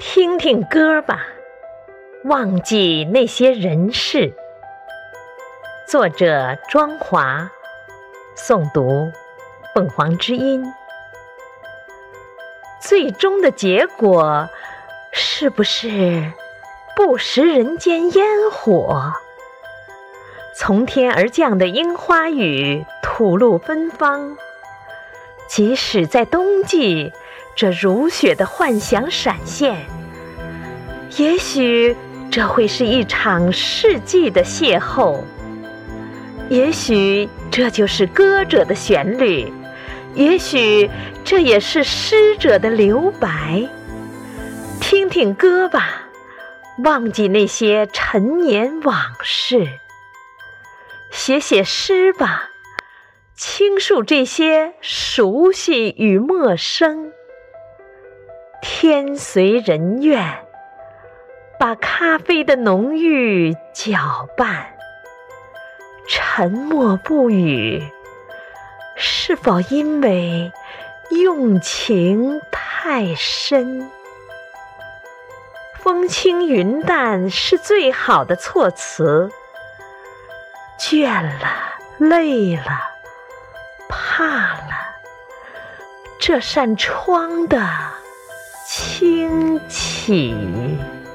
听听歌吧，忘记那些人事。作者：庄华，诵读：凤凰之音。最终的结果是不是不食人间烟火？从天而降的樱花雨，吐露芬芳。即使在冬季。这如雪的幻想闪现，也许这会是一场世纪的邂逅，也许这就是歌者的旋律，也许这也是诗者的留白。听听歌吧，忘记那些陈年往事；写写诗吧，倾诉这些熟悉与陌生。天随人愿，把咖啡的浓郁搅拌。沉默不语，是否因为用情太深？风轻云淡是最好的措辞。倦了，累了，怕了，这扇窗的。清起